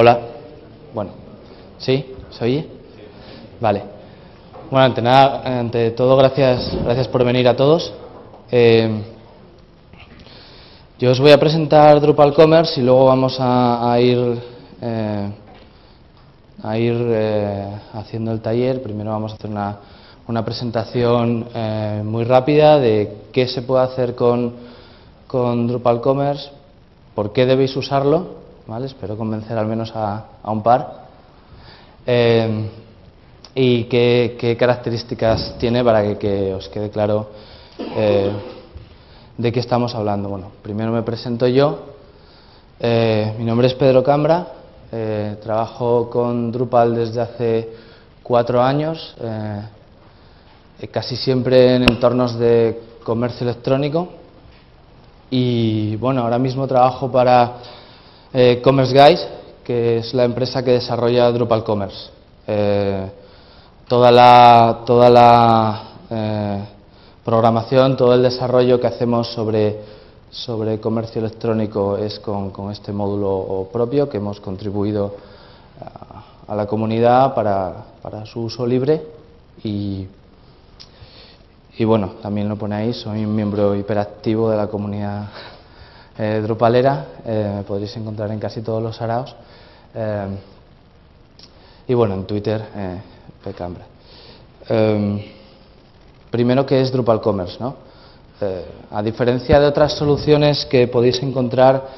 Hola. Bueno, ¿sí? ¿Se oye? Vale. Bueno, ante nada, ante todo, gracias, gracias por venir a todos. Eh, yo os voy a presentar Drupal Commerce y luego vamos a, ir eh, a ir eh, haciendo el taller. Primero vamos a hacer una, una presentación muy rápida de qué se puede hacer con, con Drupal Commerce, por qué debéis usarlo Espero convencer al menos a, un par. Eh, y qué, características tiene para que, os quede claro eh, de qué estamos hablando. Bueno, primero me presento yo. Eh, mi nombre es Pedro Cambra. trabajo con Drupal desde hace cuatro años, casi siempre en entornos de comercio electrónico. Y bueno, ahora mismo trabajo para eh, Commerce Guys, que es la empresa que desarrolla Drupal Commerce. Eh, toda la, eh, programación, todo el desarrollo que hacemos sobre, sobre comercio electrónico es con, este módulo propio que hemos contribuido a, la comunidad para, para, su uso libre y, y bueno, también lo pone ahí, soy un miembro hiperactivo de la comunidad eh, Drupalera, eh, me podréis encontrar en casi todos los araos. Eh, y bueno, en Twitter, Pecambra. primero, ¿qué es Drupal Commerce? ¿no? a diferencia de otras soluciones que podéis encontrar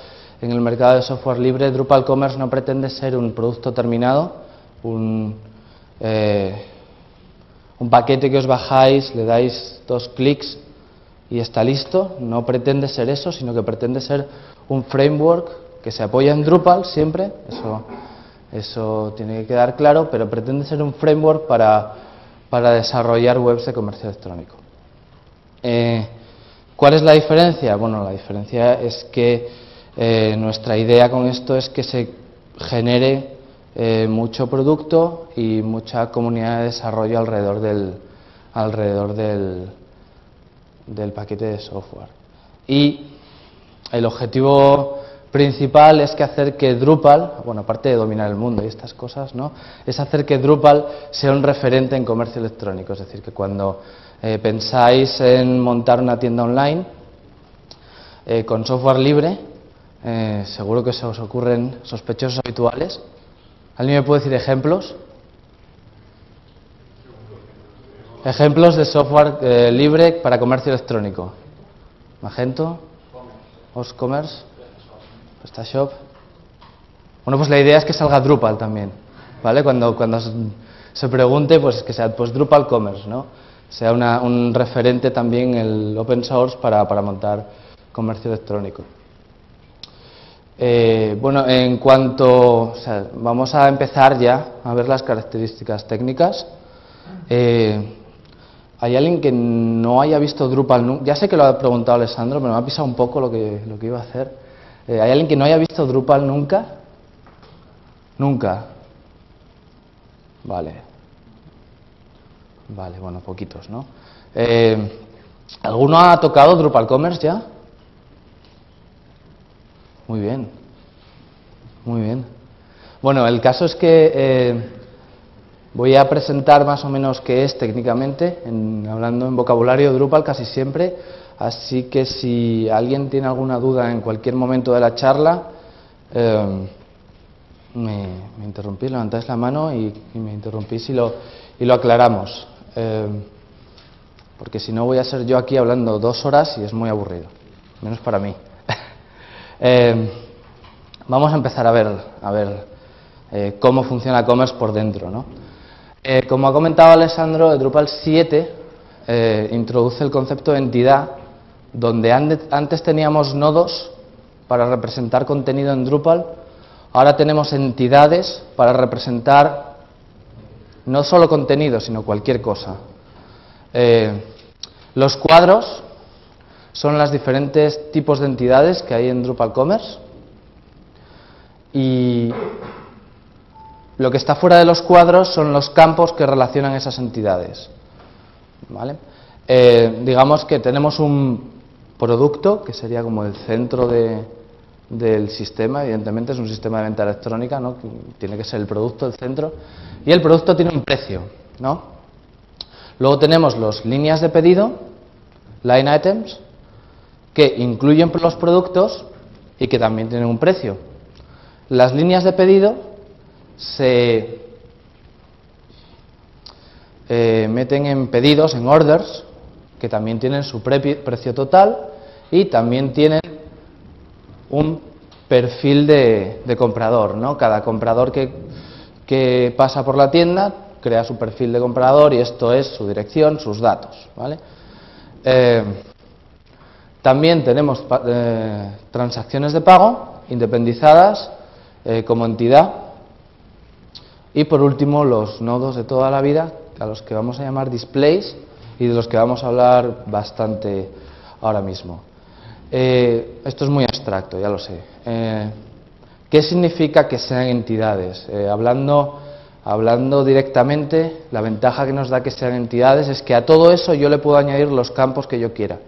en el mercado de software libre, Drupal Commerce no pretende ser un producto terminado, un paquete que os bajáis, le dais dos clics y está listo. No pretende ser eso, sino que pretende ser un framework que se apoya en Drupal siempre, eso, tiene que quedar claro, pero pretende ser un framework para, para desarrollar webs de comercio electrónico. Eh, ¿Cuál es la diferencia? Bueno, la diferencia es que eh, nuestra idea con esto es que se genere eh, mucho producto y mucha comunidad de desarrollo alrededor del, alrededor del, del paquete de software. Y el objetivo principal es que hacer que Drupal, bueno, aparte de dominar el mundo y estas cosas, ¿no? Es hacer que Drupal sea un referente en comercio electrónico. Es decir, que cuando eh, pensáis en montar una tienda online eh, con software libre, eh, seguro que se os ocurren sospechosos habituales. ¿Alguien me puede decir ejemplos? Ejemplos de software eh, libre para comercio electrónico. Magento, Oscommerce, PrestaShop. Bueno, pues la idea es que salga Drupal también, ¿vale? Cuando, cuando se pregunte, pues que sea pues Drupal Commerce, ¿no? Sea un referente también el open source para, montar comercio electrónico. Eh, bueno, en cuanto, vamos a empezar ya a ver las características técnicas. Eh, ¿Hay alguien que no haya visto Drupal nunca? Ya sé que lo ha preguntado Alessandro, pero me ha pisado un poco lo que, lo que iba a hacer. Eh, ¿Hay alguien que no haya visto Drupal nunca? Nunca. Vale. Vale, bueno, poquitos, ¿no? Eh, ¿Alguno ha tocado Drupal Commerce ya? Muy bien. Muy bien. Bueno, el caso es que eh, Voy a presentar más o menos qué es técnicamente, hablando en vocabulario Drupal casi siempre, así que si alguien tiene alguna duda en cualquier momento de la charla, eh, me, interrumpís, levantáis la mano y, me interrumpís y lo, y lo aclaramos. Eh, porque si no voy a ser yo aquí hablando dos horas y es muy aburrido, menos para mí. Eh, vamos a empezar a ver, a ver cómo funciona Commerce por dentro. ¿no? Eh, como ha comentado Alessandro, Drupal 7 eh, introduce el concepto de entidad, donde antes teníamos nodos para representar contenido en Drupal, ahora tenemos entidades para representar no solo contenido, sino cualquier cosa. Eh, los cuadros son los diferentes tipos de entidades que hay en Drupal Commerce y lo que está fuera de los cuadros son los campos que relacionan esas entidades. ¿Vale? Eh, digamos que tenemos un producto, que sería como el centro de, del sistema, evidentemente es un sistema de venta electrónica, ¿no? tiene que ser el producto el centro, y el producto tiene un precio. ¿no? Luego tenemos las líneas de pedido, line items, que incluyen los productos y que también tienen un precio. Las líneas de pedido se eh, meten en pedidos, en orders, que también tienen su precio total y también tienen un perfil de, comprador. ¿no? Cada comprador que, pasa por la tienda crea su perfil de comprador y esto es su dirección, sus datos. ¿vale? Eh, también tenemos eh, transacciones de pago independizadas como entidad y por último los nodos de toda la vida a los que vamos a llamar displays y de los que vamos a hablar bastante ahora mismo. Eh, esto es muy abstracto, ya lo sé. Eh, ¿Qué significa que sean entidades? Eh, hablando, hablando directamente, la ventaja que nos da que sean entidades es que a todo eso yo le puedo añadir los campos que yo quiera.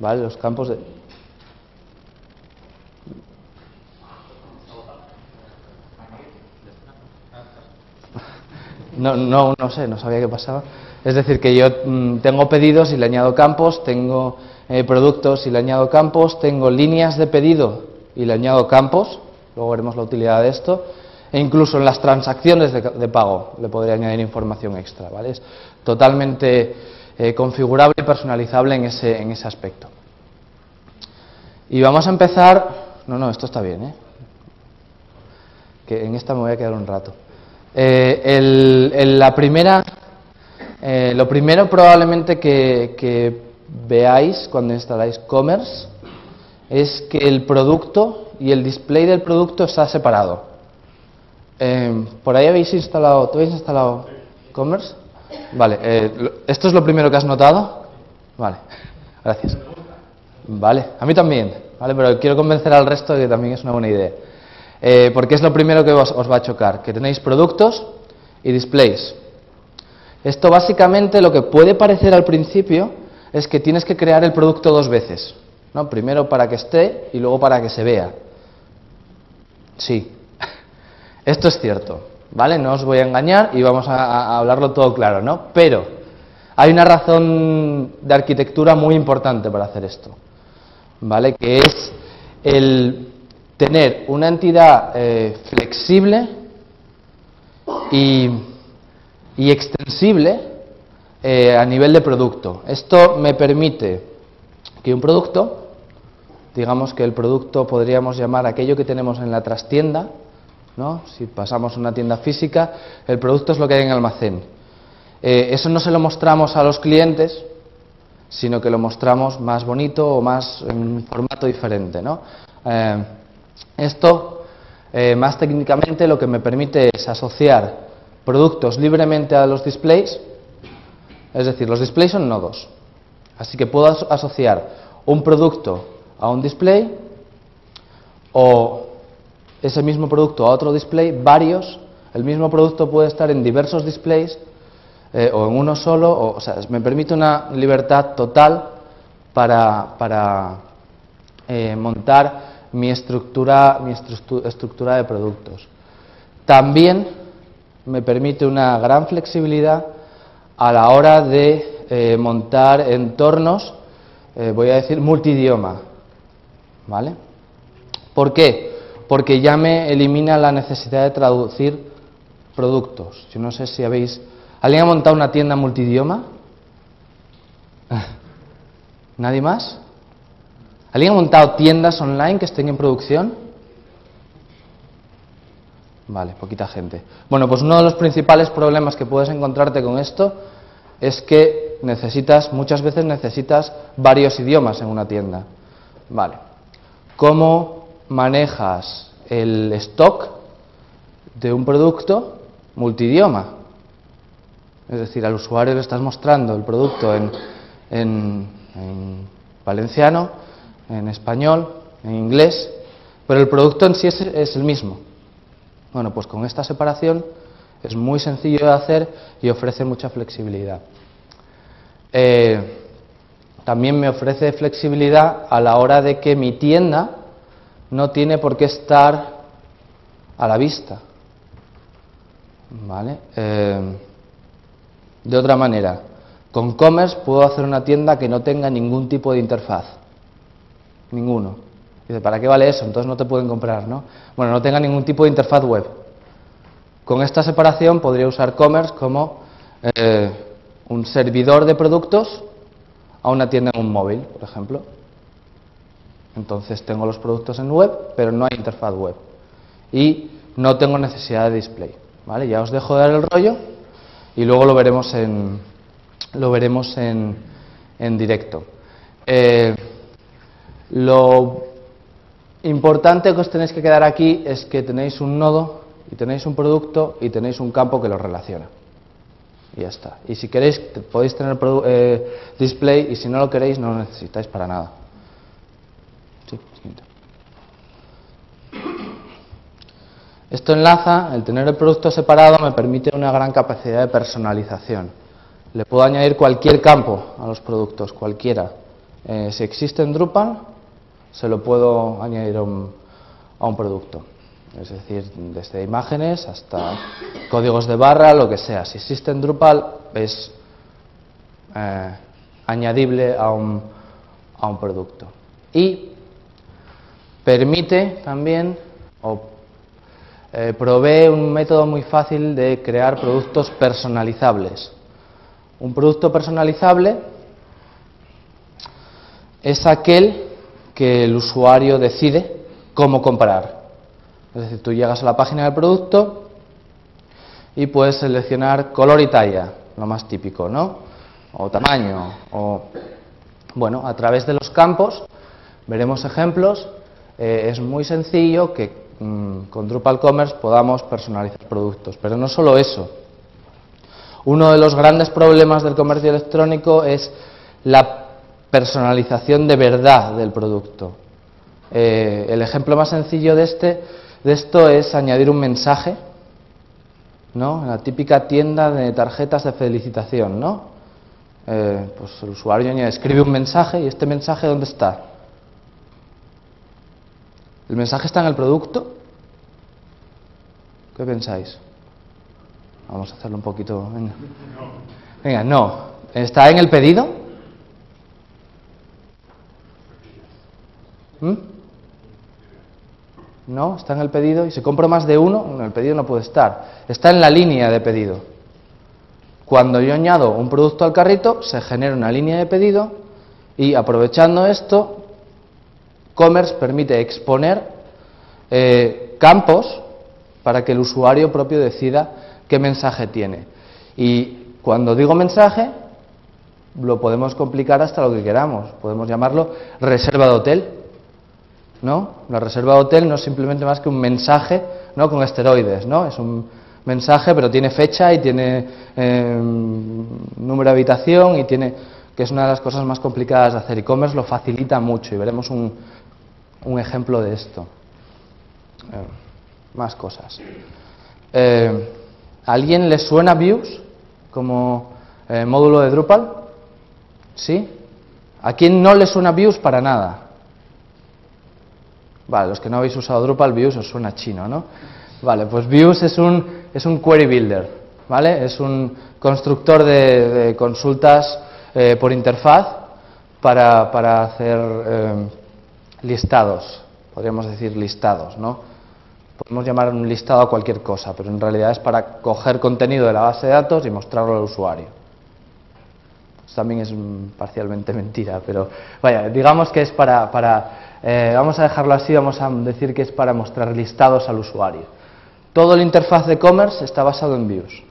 ¿Vale? Los campos de... No, no, sé, no sabía qué pasaba. Es decir, que yo mm, tengo pedidos y le añado campos, tengo eh, productos y le añado campos, tengo líneas de pedido y le añado campos, luego veremos la utilidad de esto, e incluso en las transacciones de, pago le podría añadir información extra, ¿vale? Es totalmente eh, configurable y personalizable en ese, en ese aspecto. Y vamos a empezar, no, no, esto está bien, ¿eh? que en esta me voy a quedar un rato. Eh, la primera eh, lo primero probablemente que, veáis cuando instaláis Commerce es que el producto y el display del producto está separado. Eh, ¿Por ahí habéis instalado, ¿tú habéis instalado Commerce? Vale, eh, ¿esto es lo primero que has notado? Vale, gracias. Vale, a mí también, ¿vale? pero quiero convencer al resto de que también es una buena idea. Porque es lo primero que os va a chocar, que tenéis productos y displays. Esto básicamente lo que puede parecer al principio es que tienes que crear el producto dos veces. ¿no? Primero para que esté y luego para que se vea. Sí, esto es cierto, ¿vale? No os voy a engañar y vamos a, hablarlo todo claro, ¿no? Pero hay una razón de arquitectura muy importante para hacer esto, ¿vale? Que es el tener una entidad eh, flexible y extensible eh, a nivel de producto. Esto me permite que un producto, digamos que el producto podríamos llamar aquello que tenemos en la trastienda, ¿no? si pasamos una tienda física, el producto es lo que hay en almacén. Eh, eso no se lo mostramos a los clientes, sino que lo mostramos más bonito o más en un formato diferente. ¿no? Esto, más técnicamente, lo que me permite es asociar productos libremente a los displays, es decir, los displays son nodos. Así que puedo asociar un producto a un display o ese mismo producto a otro display, varios. El mismo producto puede estar en diversos displays eh, o en uno solo. O, sea, me permite una libertad total para, eh, montar mi estructura, mi estructura de productos. También me permite una gran flexibilidad a la hora de eh, montar entornos, eh, voy a decir, multidioma. ¿Vale? ¿Por qué? Porque ya me elimina la necesidad de traducir productos. Yo no sé si habéis... ¿Alguien ha montado una tienda multidioma? ¿Nadie más? ¿Alguien ha montado tiendas online que estén en producción? Vale, poquita gente. Bueno, pues uno de los principales problemas que puedes encontrarte con esto es que necesitas, muchas veces necesitas varios idiomas en una tienda. Vale. ¿Cómo manejas el stock de un producto multidioma? Es decir, al usuario le estás mostrando el producto en, en valenciano, en español, en inglés, pero el producto en sí es el mismo. Bueno, pues con esta separación es muy sencillo de hacer y ofrece mucha flexibilidad. Eh, también me ofrece flexibilidad a la hora de que mi tienda no tiene por qué estar a la vista. ¿Vale? Eh, de otra manera, con Commerce puedo hacer una tienda que no tenga ningún tipo de interfaz. Ninguno. Dice, ¿para qué vale eso? Entonces no te pueden comprar, ¿no? Bueno, no tenga ningún tipo de interfaz web. Con esta separación podría usar Commerce como eh, un servidor de productos a una tienda en un móvil, por ejemplo. Entonces tengo los productos en web, pero no hay interfaz web. Y no tengo necesidad de display. ¿vale? Ya os dejo dar el rollo y luego lo veremos en, lo veremos en, en directo. Eh, lo importante que os tenéis que quedar aquí es que tenéis un nodo y tenéis un producto y tenéis un campo que los relaciona. Y ya está. Y si queréis podéis tener eh, display y si no lo queréis no lo necesitáis para nada. Esto enlaza, el tener el producto separado me permite una gran capacidad de personalización. Le puedo añadir cualquier campo a los productos, cualquiera. Eh, si existe en Drupal, se lo puedo añadir a un, producto. Es decir, desde imágenes hasta códigos de barra, lo que sea. Si existe en Drupal, es eh, añadible a un, a un producto. Y permite también, o eh, provee un método muy fácil de crear productos personalizables. Un producto personalizable es aquel que el usuario decide cómo comprar. Es decir, tú llegas a la página del producto y puedes seleccionar color y talla, lo más típico, ¿no? O tamaño, o bueno, a través de los campos veremos ejemplos. Eh, es muy sencillo que Mm, con Drupal Commerce podamos personalizar productos. Pero no solo eso. Uno de los grandes problemas del comercio electrónico es la personalización de verdad del producto. Eh, el ejemplo más sencillo de, este, de esto es añadir un mensaje, ¿no? la típica tienda de tarjetas de felicitación, ¿no? Eh, pues el usuario escribe un mensaje y este mensaje ¿dónde está? ¿El mensaje está en el producto? ¿Qué pensáis? Vamos a hacerlo un poquito. Venga. no. ¿Está en el pedido? ¿Mm? No, está en el pedido y si compro más de uno, el pedido no puede estar. Está en la línea de pedido. Cuando yo añado un producto al carrito, se genera una línea de pedido y aprovechando esto, Commerce permite exponer eh, campos para que el usuario propio decida qué mensaje tiene. Y cuando digo mensaje, lo podemos complicar hasta lo que queramos. Podemos llamarlo reserva de hotel. ¿No? La reserva de hotel no es simplemente más que un mensaje ¿no? con esteroides. ¿no? Es un mensaje, pero tiene fecha y tiene eh, número de habitación y tiene que es una de las cosas más complicadas de hacer. E-commerce lo facilita mucho y veremos un, un ejemplo de esto. Eh, más cosas. Eh, ¿A alguien le suena Views como eh, módulo de Drupal? ¿Sí? ¿A quién no le suena Views para nada? Vale, los que no habéis usado Drupal, Views os suena chino, ¿no? Vale, pues Views es un, es un query builder, ¿vale? Es un constructor de, consultas por interfaz para, para hacer listados, podríamos decir listados, ¿no? Podemos llamar un listado a cualquier cosa, pero en realidad es para coger contenido de la base de datos y mostrarlo al usuario. También es parcialmente mentira, pero vaya, digamos que es para, para eh, vamos a dejarlo así, vamos a decir que es para mostrar listados al usuario. Todo el interfaz de commerce está basado en views.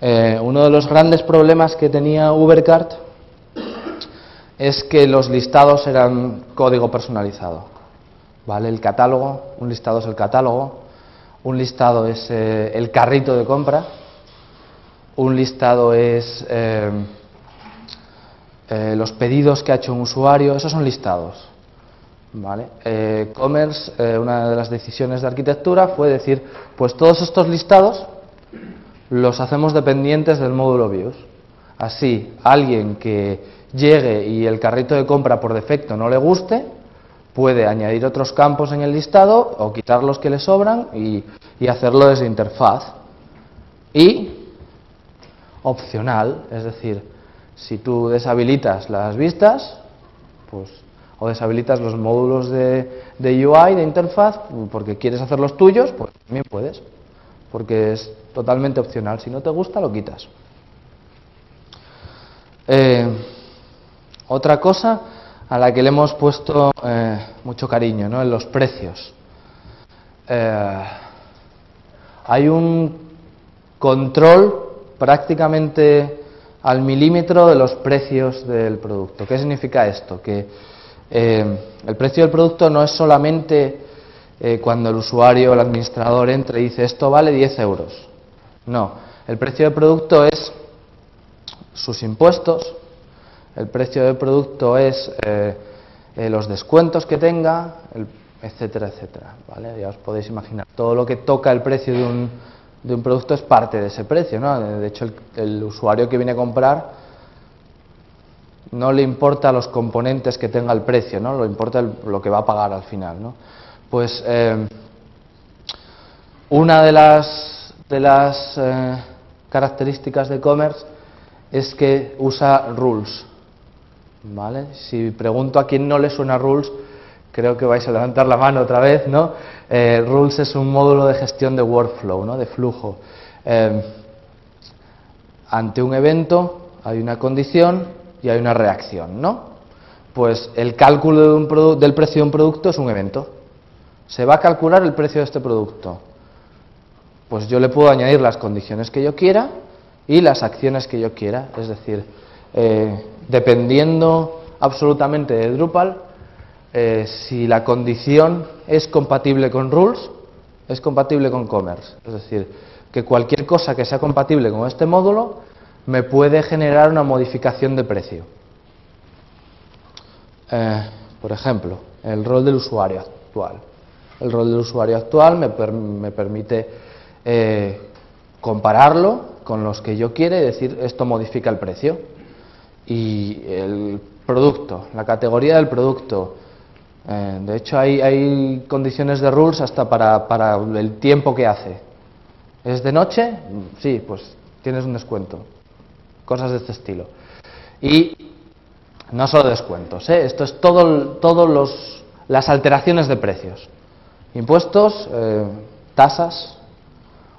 Eh, uno de los grandes problemas que tenía Ubercart es que los listados eran código personalizado. ¿Vale? El catálogo, un listado es el catálogo, un listado es eh, el carrito de compra, un listado es eh, eh, los pedidos que ha hecho un usuario, esos son listados. ¿Vale? Commerce, una de las decisiones de arquitectura fue decir, pues todos estos listados los hacemos dependientes del módulo views. Así, alguien que llegue y el carrito de compra por defecto no le guste, puede añadir otros campos en el listado o quitar los que le sobran y, y hacerlo desde interfaz. Y opcional, es decir, si tú deshabilitas las vistas, pues, o deshabilitas los módulos de, de UI, de interfaz, porque quieres hacer los tuyos, pues también puedes, porque es totalmente opcional. Si no te gusta, lo quitas. Eh, otra cosa a la que le hemos puesto eh, mucho cariño, ¿no? en los precios. Eh, hay un control prácticamente al milímetro de los precios del producto. ¿Qué significa esto? Que eh, el precio del producto no es solamente eh, cuando el usuario o el administrador entre y dice esto vale 10 euros. No, el precio del producto es sus impuestos, el precio del producto es eh, los descuentos que tenga, etcétera, etcétera. ¿vale? Ya os podéis imaginar, todo lo que toca el precio de un, de un producto es parte de ese precio. ¿no? De hecho, el, usuario que viene a comprar no le importa los componentes que tenga el precio, ¿no? lo importa lo que va a pagar al final. ¿no? Pues eh, una de las, de las eh, características de commerce es que usa rules. ¿vale? Si pregunto a quién no le suena rules, creo que vais a levantar la mano otra vez, ¿no? Eh, rules es un módulo de gestión de workflow, ¿no? De flujo. Eh, ante un evento hay una condición y hay una reacción, ¿no? Pues el cálculo del precio de un producto es un evento. Se va a calcular el precio de este producto. Pues yo le puedo añadir las condiciones que yo quiera y las acciones que yo quiera. Es decir, eh, dependiendo absolutamente de Drupal, eh, si la condición es compatible con rules, es compatible con commerce. Es decir, que cualquier cosa que sea compatible con este módulo me puede generar una modificación de precio. Eh, por ejemplo, el rol del usuario actual. El rol del usuario actual me, me permite eh, compararlo con los que yo quiera y decir esto modifica el precio. Y el producto, la categoría del producto, eh, de hecho, hay, condiciones de rules hasta para, el tiempo que hace. ¿Es de noche? Sí, pues tienes un descuento. Cosas de este estilo. Y no solo descuentos, ¿eh? esto es todo, los, las alteraciones de precios. Impuestos, eh, tasas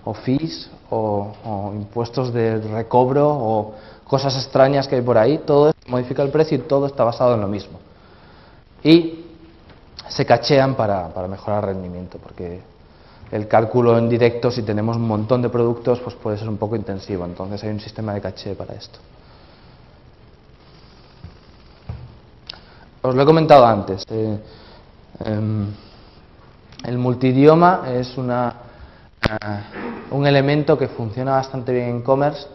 o fees o, o, impuestos de recobro o cosas extrañas que hay por ahí, todo modifica el precio y todo está basado en lo mismo. Y se cachean para, mejorar el rendimiento, porque el cálculo en directo, si tenemos un montón de productos, pues puede ser un poco intensivo. Entonces hay un sistema de caché para esto. Os lo he comentado antes. Eh, em, el multidioma es una, eh, un elemento que funciona bastante bien en commerce.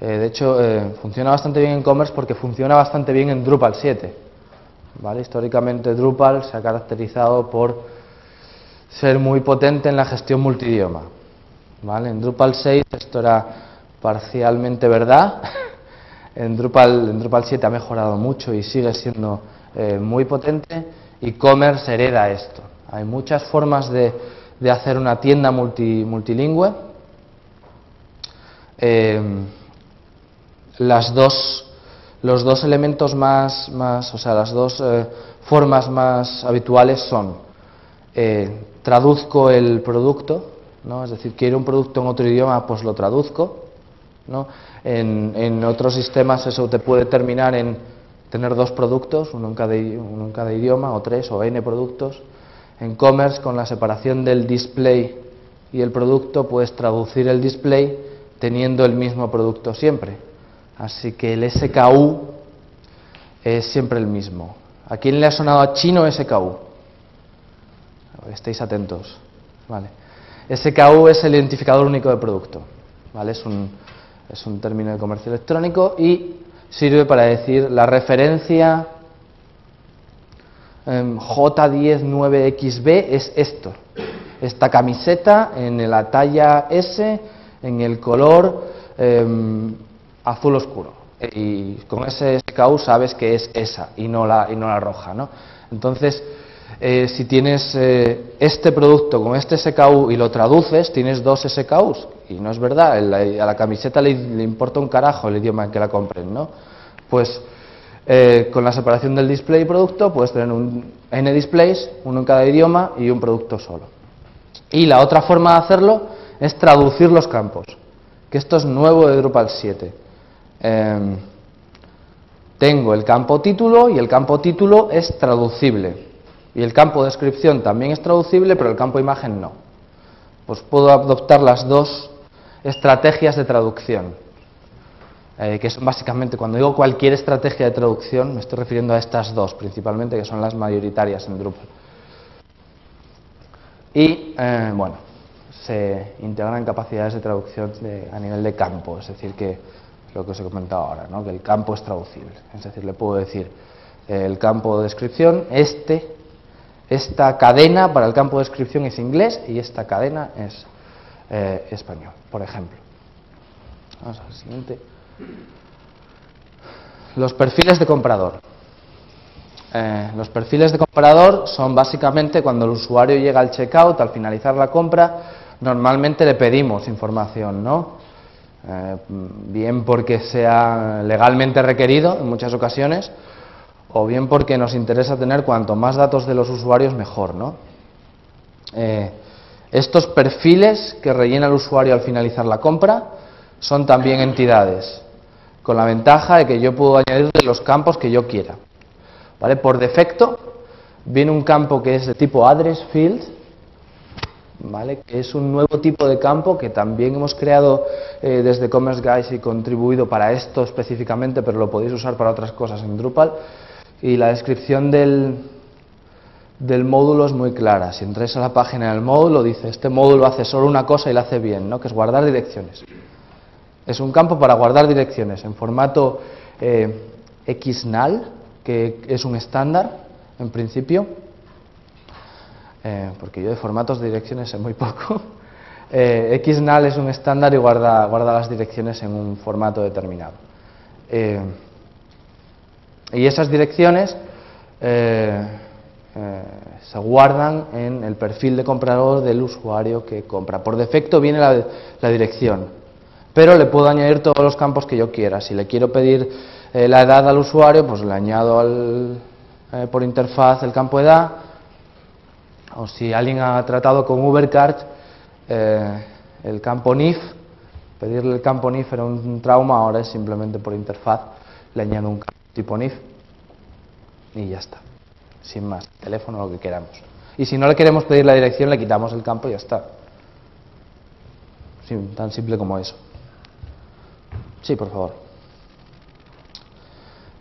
Eh, de hecho, funciona bastante bien en commerce porque funciona bastante bien en Drupal 7. Históricamente Drupal se ha caracterizado por ser muy potente en la gestión multidioma. ¿vale? En Drupal 6 esto era parcialmente verdad, en Drupal, en Drupal 7 ha mejorado mucho y sigue siendo eh, muy potente y Commerce hereda esto. Hay muchas formas de, hacer una tienda multilingüe. Eh, las dos los dos elementos más, más o sea, las dos eh, formas más habituales son eh, traduzco el producto, ¿no? es decir, quiero un producto en otro idioma, pues lo traduzco. ¿no? En, en, otros sistemas eso te puede terminar en tener dos productos, uno en, cada, uno en cada idioma, o tres, o n productos. En commerce, con la separación del display y el producto, puedes traducir el display teniendo el mismo producto siempre. Así que el SKU es siempre el mismo. ¿A quién le ha sonado a chino SKU? Estéis atentos. Vale. SKU es el identificador único de producto. ¿Vale? Es, un, es un término de comercio electrónico y sirve para decir la referencia J109XB es esto. Esta camiseta en la talla S, en el color em, azul oscuro. Y con ese SKU sabes que es esa y no la, y no la roja. ¿no? Entonces, Eh, si tienes eh, este producto con este SKU y lo traduces, tienes dos SKUs. Y no es verdad, a la camiseta le, importa un carajo el idioma en que la compren, ¿no? Pues eh, con la separación del display y producto puedes tener un N displays, uno en cada idioma y un producto solo. Y la otra forma de hacerlo es traducir los campos, que esto es nuevo de Drupal 7. Em, tengo el campo título y el campo título es traducible. Y el campo descripción también es traducible, pero el campo imagen no. Pues puedo adoptar las dos estrategias de traducción, eh, que son básicamente, cuando digo cualquier estrategia de traducción, me estoy refiriendo a estas dos principalmente, que son las mayoritarias en Drupal. Y, eh, bueno, se integran capacidades de traducción a nivel de campo, es decir, que lo que os he comentado ahora, ¿no? que el campo es traducible. Es decir, le puedo decir eh, el campo de descripción, este esta cadena para el campo de descripción es inglés y esta cadena es eh, español, por ejemplo. Vamos al siguiente. Los perfiles de comprador. Eh, los perfiles de comprador son básicamente cuando el usuario llega al checkout, al finalizar la compra, normalmente le pedimos información, ¿no? Eh, bien porque sea legalmente requerido en muchas ocasiones, o bien porque nos interesa tener cuanto más datos de los usuarios mejor. ¿no? Eh, estos perfiles que rellena el usuario al finalizar la compra son también entidades, con la ventaja de que yo puedo añadir los campos que yo quiera. ¿Vale? Por defecto viene un campo que es de tipo address field, ¿vale? que es un nuevo tipo de campo que también hemos creado eh, desde Commerce Guys y contribuido para esto específicamente, pero lo podéis usar para otras cosas en Drupal y la descripción del, del módulo es muy clara. Si entráis a la página del módulo, dice, este módulo hace solo una cosa y lo hace bien, ¿no? que es guardar direcciones. Es un campo para guardar direcciones en formato eh, XNAL, que es un estándar, en principio, eh, porque yo de formatos de direcciones sé muy poco. Eh, XNAL es un estándar y guarda, guarda las direcciones en un formato determinado. Y esas direcciones eh, eh, se guardan en el perfil de comprador del usuario que compra. Por defecto viene la, dirección, pero le puedo añadir todos los campos que yo quiera. Si le quiero pedir eh, la edad al usuario, pues le añado al, por interfaz el campo edad. O si alguien ha tratado con Ubercart, el campo NIF, pedirle el campo NIF era un trauma, ahora es simplemente por interfaz, le añado un campo tipo NIF y ya está, sin más, teléfono, lo que queramos. Y si no le queremos pedir la dirección, le quitamos el campo y ya está. tan simple como eso. Sí, por favor.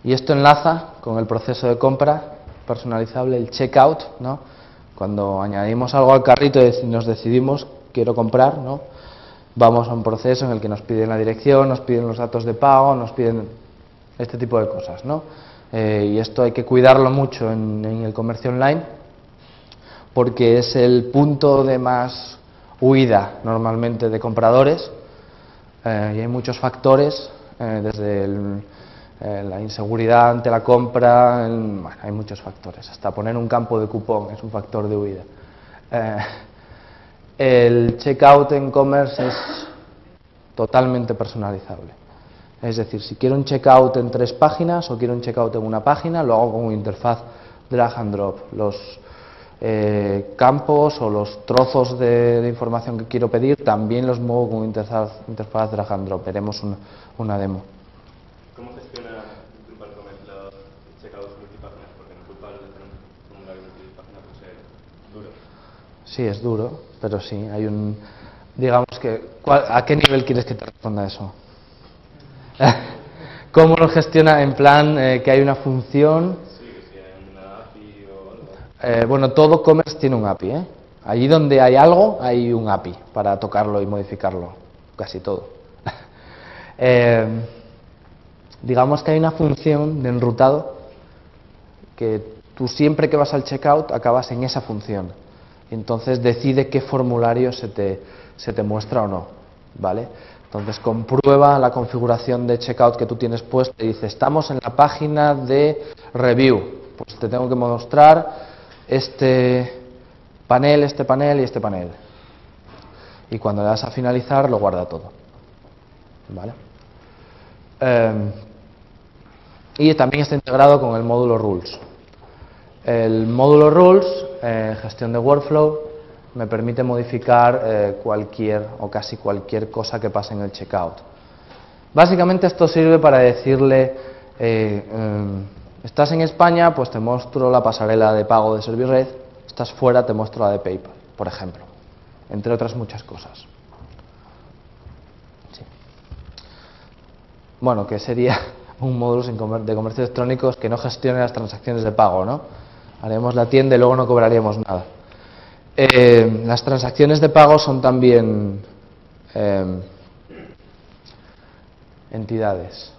Y esto enlaza con el proceso de compra personalizable, el checkout, ¿no? Cuando añadimos algo al carrito y nos decidimos, quiero comprar, ¿no? Vamos a un proceso en el que nos piden la dirección, nos piden los datos de pago, nos piden este tipo de cosas, ¿no? Eh, y esto hay que cuidarlo mucho en, el comercio online porque es el punto de más huida normalmente de compradores eh, y hay muchos factores, eh, desde la inseguridad ante la compra, bueno, hay muchos factores, hasta poner un campo de cupón es un factor de huida. el checkout en commerce es totalmente personalizable. Es decir, si quiero un checkout en tres páginas o quiero un checkout en una página, lo hago con una interfaz drag and drop. Los eh, campos o los trozos de, información que quiero pedir también los muevo con interfaz, interfaz drag and drop. Veremos una demo. ¿Cómo gestiona Drupal los checkouts multipáginas? Porque en Drupal tener un formulario multipáginas puede ser duro. Sí, es duro, pero sí, hay un... Digamos que... ¿A qué nivel quieres que te responda eso? ¿Cómo lo gestiona en plan eh, que hay una función? Sí, que hay una API o algo. Eh, bueno, todo commerce tiene un API. ¿eh? Allí donde hay algo, hay un API para tocarlo y modificarlo. Casi todo. digamos que hay una función de enrutado que tú siempre que vas al checkout acabas en esa función. Entonces decide qué formulario se te, se te muestra o no. ¿Vale? Entonces comprueba la configuración de checkout que tú tienes puesta y dice, estamos en la página de review. Pues te tengo que mostrar este panel, este panel y este panel. Y cuando le das a finalizar lo guarda todo. ¿Vale? Em, y también está integrado con el módulo Rules. El módulo Rules, eh, gestión de workflow, me permite modificar eh, cualquier o casi cualquier cosa que pase en el checkout. Básicamente esto sirve para decirle, eh, em, estás en España, pues te muestro la pasarela de pago de ServiceRed, estás fuera, te muestro la de PayPal, por ejemplo, entre otras muchas cosas. Bueno, que sería un módulo de comercio electrónico que no gestione las transacciones de pago, ¿no? Haremos la tienda y luego no cobraríamos nada. Eh, las transacciones de pago son también eh, entidades,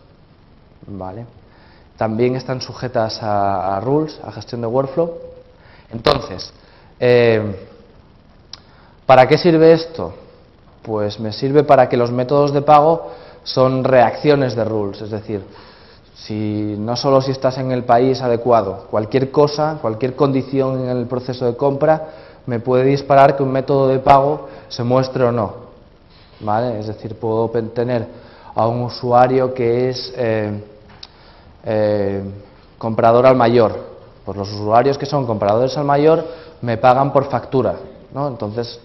¿vale? También están sujetas a, rules, a gestión de workflow. Entonces, eh, ¿para qué sirve esto? Pues me sirve para que los métodos de pago son reacciones de rules, es decir, si no solo si estás en el país adecuado, cualquier cosa, cualquier condición en el proceso de compra me puede disparar que un método de pago se muestre o no. ¿Vale? Es decir, puedo tener a un usuario que es eh, eh, comprador al mayor. Pues los usuarios que son compradores al mayor me pagan por factura. ¿no? Entonces,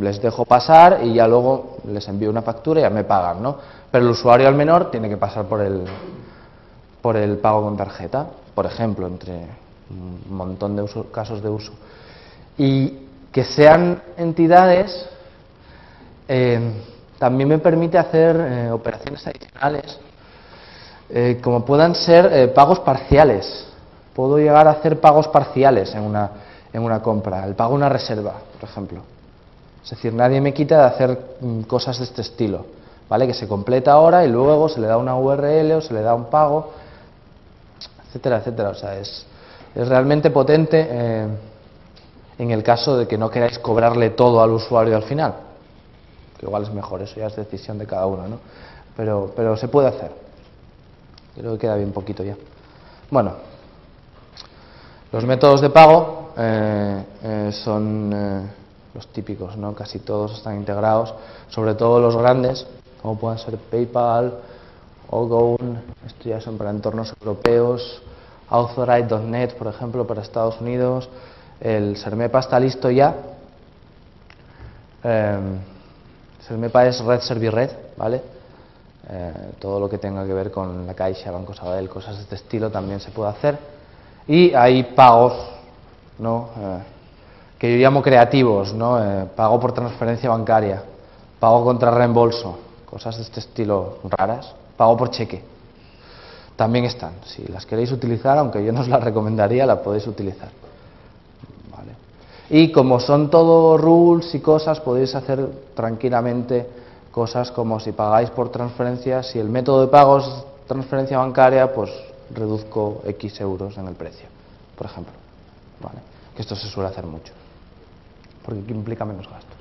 les dejo pasar y ya luego les envío una factura y ya me pagan, ¿no? Pero el usuario al menor tiene que pasar por el, por el pago con tarjeta, por ejemplo, entre un montón de casos de uso. Y que sean entidades eh, también me permite hacer eh, operaciones adicionales, eh, como puedan ser pagos parciales. Puedo llegar a hacer pagos parciales en una, en una compra, el pago de una reserva, por ejemplo. Es decir, nadie me quita de hacer mm, cosas de este estilo, ¿vale? Que se completa ahora y luego se le da una URL o se le da un pago, etcétera, etcétera. O sea, es, es realmente potente eh, en el caso de que no queráis cobrarle todo al usuario al final. Que igual es mejor, eso ya es decisión de cada uno, ¿no? Pero, pero se puede hacer. Creo que queda bien poquito ya. Bueno, los métodos de pago eh, eh, son los típicos, ¿no? casi todos están integrados, sobre todo los grandes, como pueden ser PayPal, Ogown, esto ya son para entornos europeos, Authorite.net, por ejemplo, para Estados Unidos, el Sermepa está listo ya. Eh, Sermepa es Red Servir Red, ¿vale? Eh, todo lo que tenga que ver con la Caixa, Banco Sabadell, cosas de este estilo también se puede hacer. Y hay pagos, ¿no? Eh, que yo llamo creativos, ¿no? Eh, pago por transferencia bancaria, pago contra reembolso, cosas de este estilo raras, pago por cheque. También están. Si las queréis utilizar, aunque yo no os las recomendaría, las podéis utilizar. Y como son todo rules y cosas, podéis hacer tranquilamente cosas como si pagáis por transferencia, si el método de pago es transferencia bancaria, pues reduzco X euros en el precio, por ejemplo. ¿Vale? Que esto se suele hacer mucho porque implica menos gastos.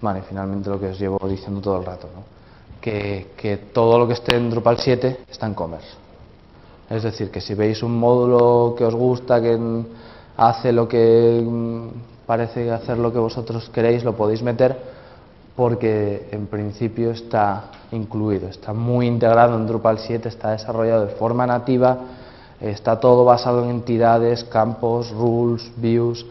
Vale, finalmente lo que os llevo diciendo todo el rato, ¿no? que, todo lo que esté en Drupal 7 está en commerce. Es decir, que si veis un módulo que os gusta, que hace lo que mm, parece hacer lo que vosotros queréis, lo podéis meter porque en principio está incluido, está muy integrado en Drupal 7, está desarrollado de forma nativa Está todo basado en entidades, campos, rules, views,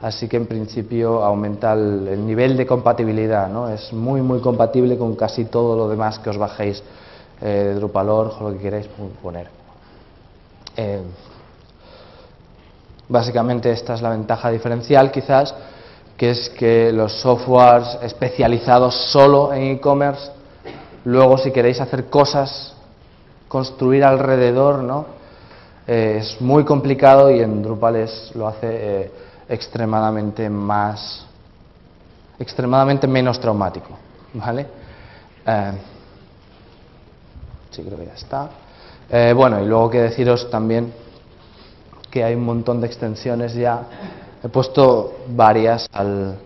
así que en principio aumenta el, nivel de compatibilidad, ¿no? Es muy muy compatible con casi todo lo demás que os bajéis eh, de Drupal.org o lo que queráis poner. Eh, básicamente esta es la ventaja diferencial quizás, que es que los softwares especializados solo en e-commerce, luego si queréis hacer cosas, construir alrededor, ¿no? Eh, es muy complicado y en Drupal lo hace eh, extremadamente más, extremadamente menos traumático, ¿vale? Eh, sí, creo que ya está. bueno, y luego que deciros también que hay un montón de extensiones ya. He puesto varias al,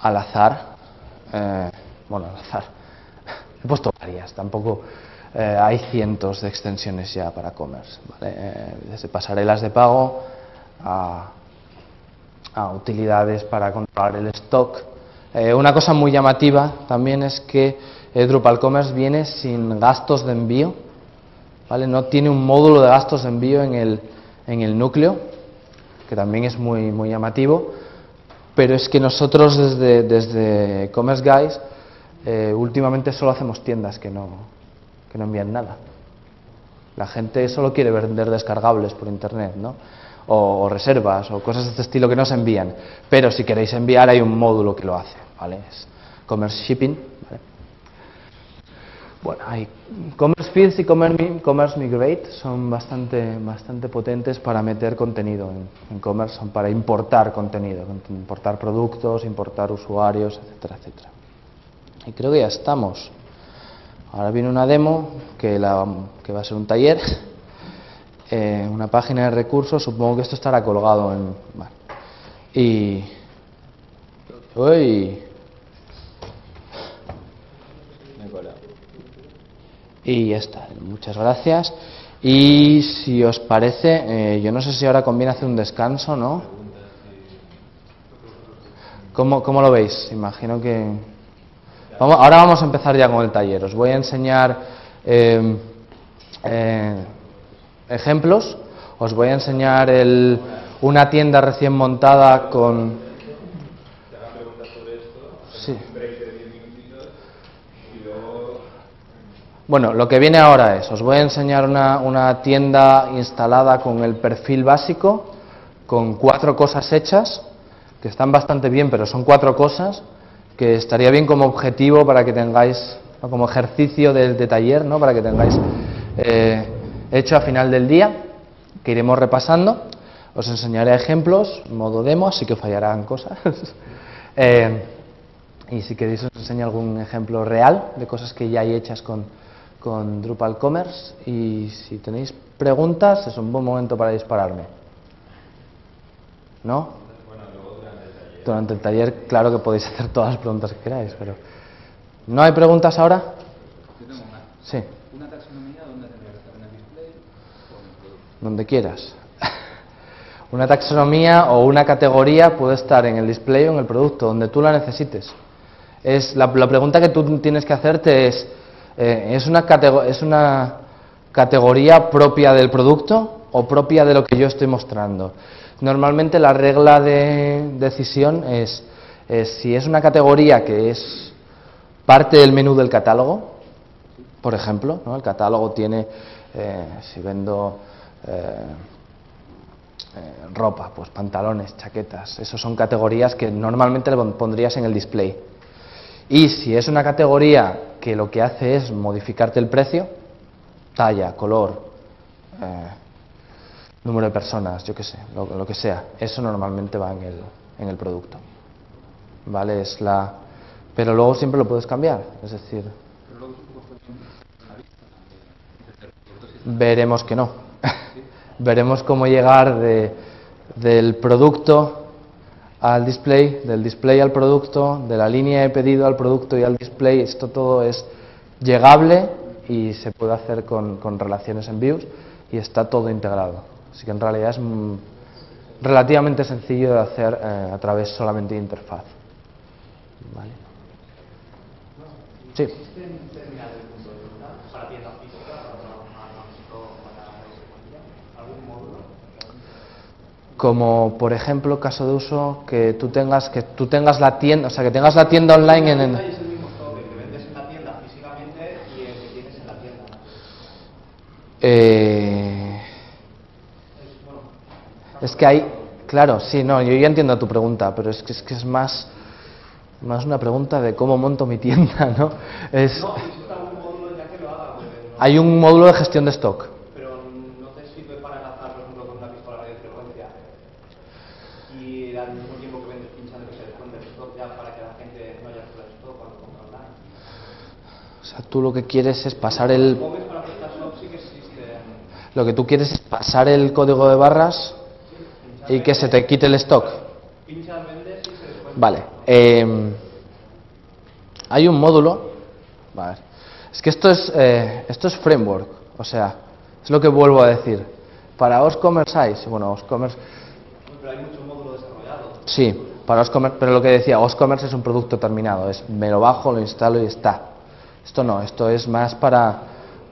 al azar. bueno, al azar. He puesto varias, tampoco eh, hay cientos de extensiones ya para commerce. Eh, desde pasarelas de pago a, a utilidades para controlar el stock. Eh, una cosa muy llamativa también es que eh, Drupal Commerce viene sin gastos de envío, ¿vale? no tiene un módulo de gastos de envío en el, en el núcleo, que también es muy, muy llamativo, pero es que nosotros desde, desde Commerce Guys eh, últimamente solo hacemos tiendas que no, que no envían nada. La gente solo quiere vender descargables por internet, ¿no? O, reservas o cosas de este estilo que no se envían. Pero si queréis enviar hay un módulo que lo hace, ¿vale? Es Commerce Shipping, ¿vale? Bueno, hay Commerce Fields y Commerce Mi- Commerce Migrate son bastante, bastante potentes para meter contenido en, en Commerce, son para importar contenido, importar productos, importar usuarios, etcétera, etcétera. Y creo que ya estamos. Ahora viene una demo que, la- que va a ser un taller, eh, una página de recursos, supongo que esto estará colgado en... Y... Uy, Y ya está, muchas gracias. Y si os parece, eh, yo no sé si ahora conviene hacer un descanso, ¿no? ¿Cómo, cómo lo veis? Imagino que... Ahora vamos a empezar ya con el taller. Os voy a enseñar eh, eh, ejemplos. Os voy a enseñar el- una tienda recién montada con... Sí. Bueno, lo que viene ahora es, os voy a enseñar una, una tienda instalada con el perfil básico, con cuatro cosas hechas, que están bastante bien, pero son cuatro cosas, que estaría bien como objetivo para que tengáis, como ejercicio de, de taller, ¿no? para que tengáis eh, hecho a final del día, que iremos repasando. Os enseñaré ejemplos, modo demo, así que fallarán cosas. Eh, y si queréis os enseño algún ejemplo real de cosas que ya hay hechas con, con Drupal Commerce y si tenéis preguntas es un buen momento para dispararme. ¿No? Durante el taller, claro que podéis hacer todas las preguntas que queráis, pero ¿no hay preguntas ahora? Yo tengo una. Sí, ¿Una taxonomía dónde tendría que estar? ¿En el display o en el producto? donde quieras. Una taxonomía o una categoría puede estar en el display o en el producto, donde tú la necesites. Es, la, la pregunta que tú tienes que hacerte es, eh, ¿es, una ¿es una categoría propia del producto o propia de lo que yo estoy mostrando? Normalmente la regla de decisión es, es si es una categoría que es parte del menú del catálogo, por ejemplo, ¿no? el catálogo tiene, eh, si vendo eh, eh, ropa, pues pantalones, chaquetas, esos son categorías que normalmente le pon- pondrías en el display. Y si es una categoría que lo que hace es modificarte el precio, talla, color, eh, número de personas, yo qué sé, lo, lo que sea, eso normalmente va en el, en el producto. ¿Vale? Es la... Pero luego siempre lo puedes cambiar, es decir, Veremos que no. Veremos cómo llegar de- del producto al display, del display al producto, de la línea de pedido al producto y al display. Esto todo es llegable y se puede hacer con, con relaciones en views y está todo integrado. Así que en realidad es mm, relativamente sencillo de hacer eh, a través solamente de interfaz. ¿Vale? Sí. como por ejemplo caso de uso que tú tengas que tú tengas la tienda o sea que tengas la tienda online en, en- Es el mismo stock el que vendes en la tienda físicamente y el que tienes en la tienda. eh, es que hay claro sí no yo ya entiendo tu pregunta pero es que es que es más más una pregunta de cómo monto mi tienda no es No, necesita un módulo ya que lo haga, porque no- hay un módulo de gestión de stock pero no te sirve para enlazar, por ejemplo, con una pistola de frecuencia. Y al mismo tiempo que vendes pinchando que se descuente el stock ya para que la gente no haya de stock cuando compra online. o sea tú lo que quieres es pasar el para sí que lo que tú quieres es pasar el código de barras y que se te quite el stock. Vale. eh, hay un módulo. vale, Es que esto es, eh, esto es framework, o sea, es lo que vuelvo a decir. Para OSCommerce hay, sí, bueno, OSCommerce, Pero hay mucho módulo desarrollado. sí, para OSCommerce, pero lo que decía, OSCommerce es un producto terminado, es me lo bajo, lo instalo y está. Esto no, esto es más para,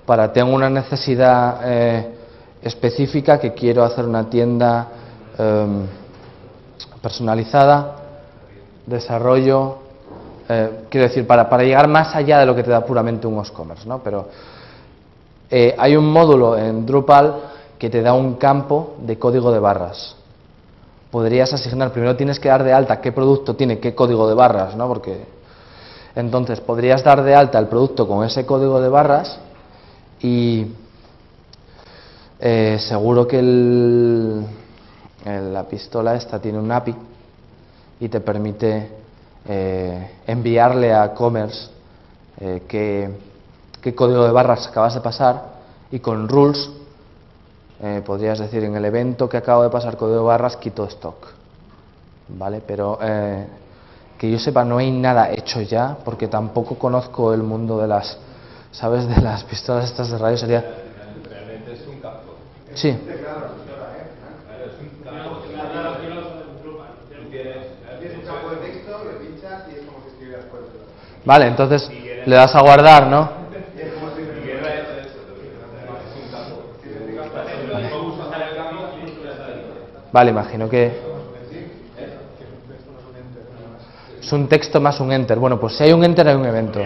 para tengo una necesidad eh, específica que quiero hacer una tienda em, personalizada, desarrollo, eh, quiero decir, para, para llegar más allá de lo que te da puramente un OSCommerce, ¿no? Pero eh, hay un módulo en Drupal que te da un campo de código de barras. Podrías asignar, primero tienes que dar de alta qué producto tiene qué código de barras, ¿no? Porque entonces podrías dar de alta el producto con ese código de barras y eh, seguro que el- el- la pistola esta tiene un API y te permite eh, enviarle a Commerce eh, qué, qué código de barras acabas de pasar y con rules eh, podrías decir en el evento que acabo de pasar código de barras quito stock. ¿Vale? Pero eh, que yo sepa no hay nada hecho ya porque tampoco conozco el mundo de las, ¿sabes? De las pistolas estas de radio sería... Realmente es un campo. Sí. Claro, es un campo. Tú tienes, Tienes pinchas y es como si. Vale, entonces le das a guardar, ¿no? Vale, imagino que es un texto más un enter. Bueno, pues si hay un enter hay un evento.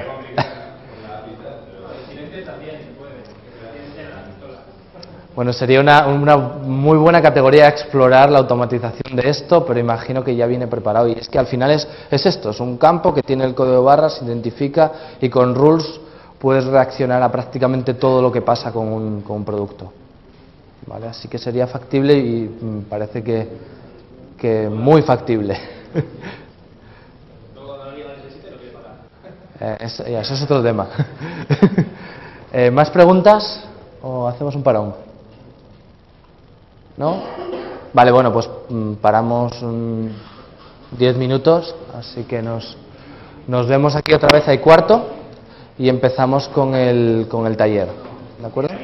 Bueno, sería una, una muy buena categoría explorar la automatización de esto, pero imagino que ya viene preparado. Y es que al final es, es esto, es un campo que tiene el código de barras, se identifica y con rules puedes reaccionar a prácticamente todo lo que pasa con un, con un producto. ¿Vale? Así que sería factible y mm, parece que, que muy factible. Eh, ya, eso es otro tema. Eh, ¿Más preguntas o hacemos un parón? ¿No? Vale, bueno, pues mm, paramos 10 minutos, así que nos, nos vemos aquí otra vez hay cuarto y empezamos con el, con el taller. ¿De acuerdo?